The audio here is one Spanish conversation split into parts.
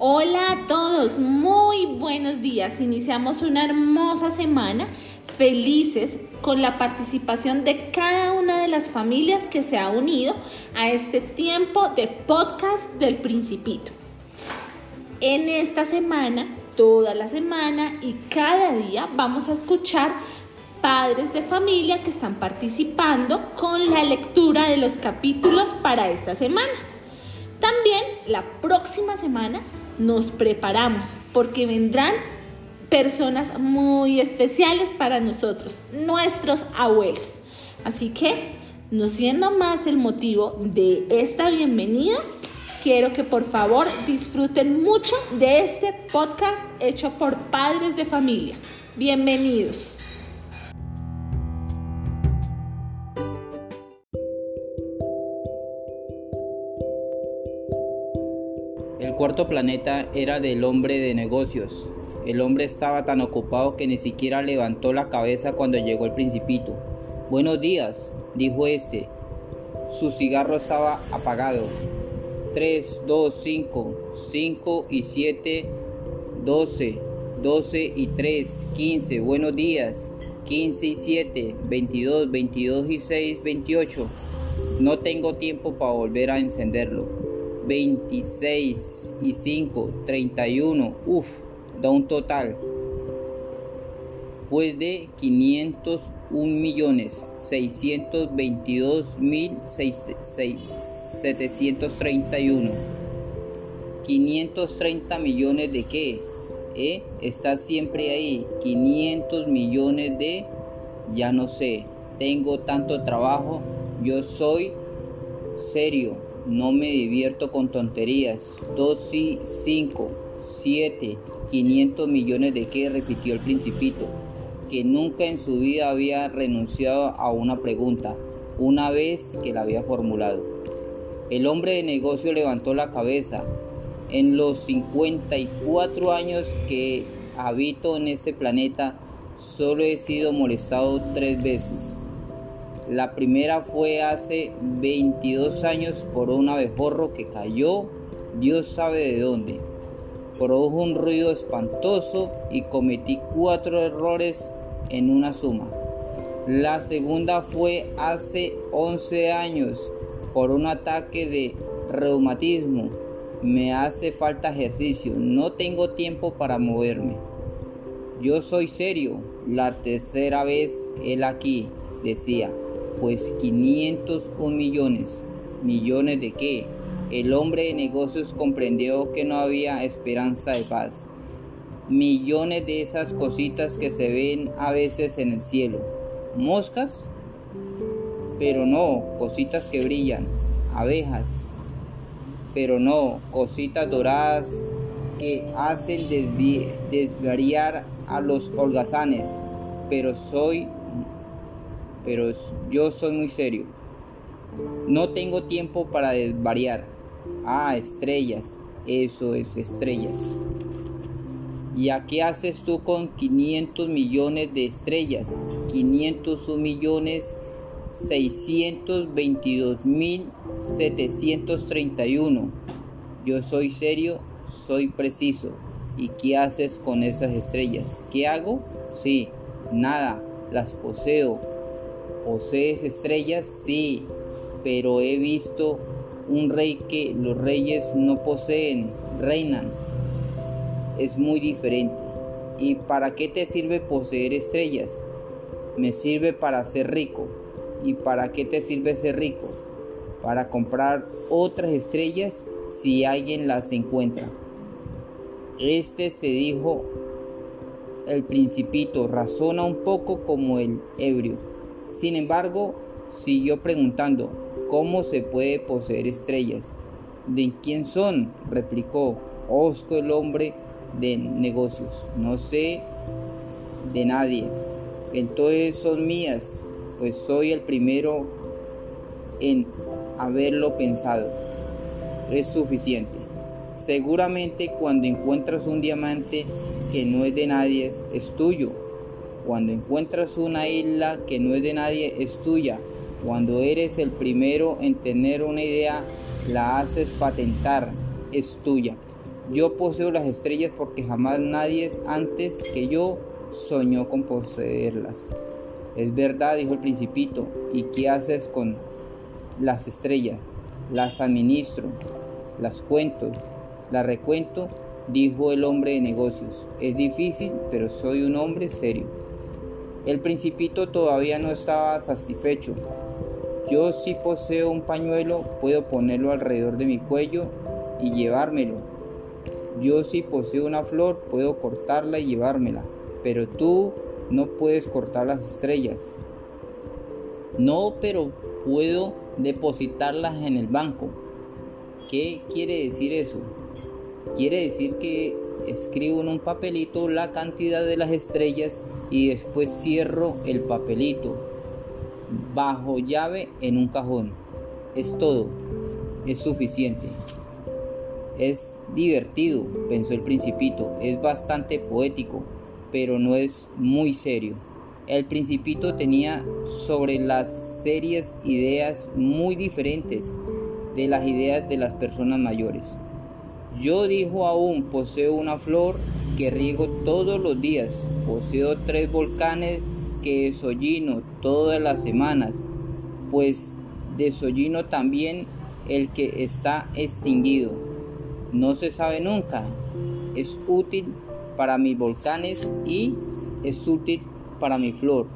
Hola a todos, muy buenos días. Iniciamos una hermosa semana, felices con la participación de cada una de las familias que se ha unido a este tiempo de podcast del Principito. En esta semana, toda la semana y cada día vamos a escuchar padres de familia que están participando con la lectura de los capítulos para esta semana. También la próxima semana nos preparamos porque vendrán personas muy especiales para nosotros, nuestros abuelos. Así que, no siendo más el motivo de esta bienvenida, quiero que por favor disfruten mucho de este podcast hecho por padres de familia. Bienvenidos. Cuarto planeta era del hombre de negocios. El hombre estaba tan ocupado que ni siquiera levantó la cabeza cuando llegó el principito. Buenos días, dijo este. Su cigarro estaba apagado. 3, 2, 5, 5 y 7, 12, 12 y 3, 15. Buenos días. 15 y 7, 22, 22 y 6, 28. No tengo tiempo para volver a encenderlo. 26 y 5, 31, uff, da un total. Pues de 501 millones 622 mil 731 530 millones de qué ¿Eh? está siempre ahí. 500 millones de ya no sé tengo tanto trabajo yo soy serio no me divierto con tonterías. 2 y 5, 7, 500 millones de qué, repitió el principito, que nunca en su vida había renunciado a una pregunta, una vez que la había formulado. El hombre de negocio levantó la cabeza. En los 54 años que habito en este planeta, solo he sido molestado tres veces. La primera fue hace 22 años por un abejorro que cayó, Dios sabe de dónde. Produjo un ruido espantoso y cometí cuatro errores en una suma. La segunda fue hace 11 años por un ataque de reumatismo. Me hace falta ejercicio, no tengo tiempo para moverme. Yo soy serio. La tercera vez él aquí decía, pues 501 millones. ¿Millones de qué? El hombre de negocios comprendió que no había esperanza de paz. Millones de esas cositas que se ven a veces en el cielo. ¿Moscas? Pero no, cositas que brillan. Abejas. Pero no, cositas doradas que hacen desvariar a los holgazanes. Pero soy pero yo soy muy serio. No tengo tiempo para desvariar. Ah, estrellas, eso es estrellas. ¿Y a qué haces tú con 500 millones de estrellas? 501 millones 622 mil 731. Yo soy serio, soy preciso. ¿Y qué haces con esas estrellas? ¿Qué hago? Sí, nada, las poseo ¿Posees estrellas? Sí, pero he visto un rey que los reyes no poseen, reinan. Es muy diferente. ¿Y para qué te sirve poseer estrellas? Me sirve para ser rico. ¿Y para qué te sirve ser rico? Para comprar otras estrellas si alguien las encuentra. Este se dijo el principito, razona un poco como el ebrio. Sin embargo, siguió preguntando, ¿cómo se puede poseer estrellas? ¿De quién son? replicó Osco el hombre de negocios. No sé de nadie. Entonces son mías, pues soy el primero en haberlo pensado. Es suficiente. Seguramente cuando encuentras un diamante que no es de nadie, es tuyo cuando encuentras una isla que no es de nadie, es tuya. Cuando eres el primero en tener una idea, la haces patentar, es tuya. Yo poseo las estrellas porque jamás nadie antes que yo soñó con poseerlas. Es verdad, dijo el principito. ¿Y qué haces con las estrellas? Las administro, las cuento, las recuento, dijo el hombre de negocios. Es difícil, pero soy un hombre serio. El principito todavía no estaba satisfecho. Yo si poseo un pañuelo, puedo ponerlo alrededor de mi cuello y llevármelo. Yo si poseo una flor, puedo cortarla y llevármela. Pero tú no puedes cortar las estrellas. No, pero puedo depositarlas en el banco. ¿Qué quiere decir eso? Quiere decir que escribo en un papelito la cantidad de las estrellas y después cierro el papelito bajo llave en un cajón. Es todo. Es suficiente. Es divertido, pensó el principito. Es bastante poético, pero no es muy serio. El principito tenía sobre las serias ideas muy diferentes de las ideas de las personas mayores. Yo dijo aún, poseo una flor que riego todos los días, poseo tres volcanes que desollino todas las semanas, pues desollino también el que está extinguido. No se sabe nunca, es útil para mis volcanes y es útil para mi flor,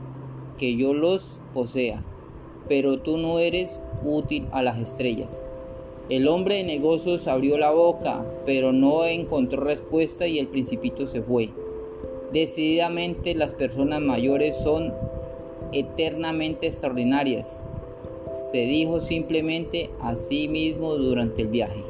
que yo los posea, pero tú no eres útil a las estrellas. El hombre de negocios abrió la boca, pero no encontró respuesta y el principito se fue. Decididamente las personas mayores son eternamente extraordinarias, se dijo simplemente a sí mismo durante el viaje.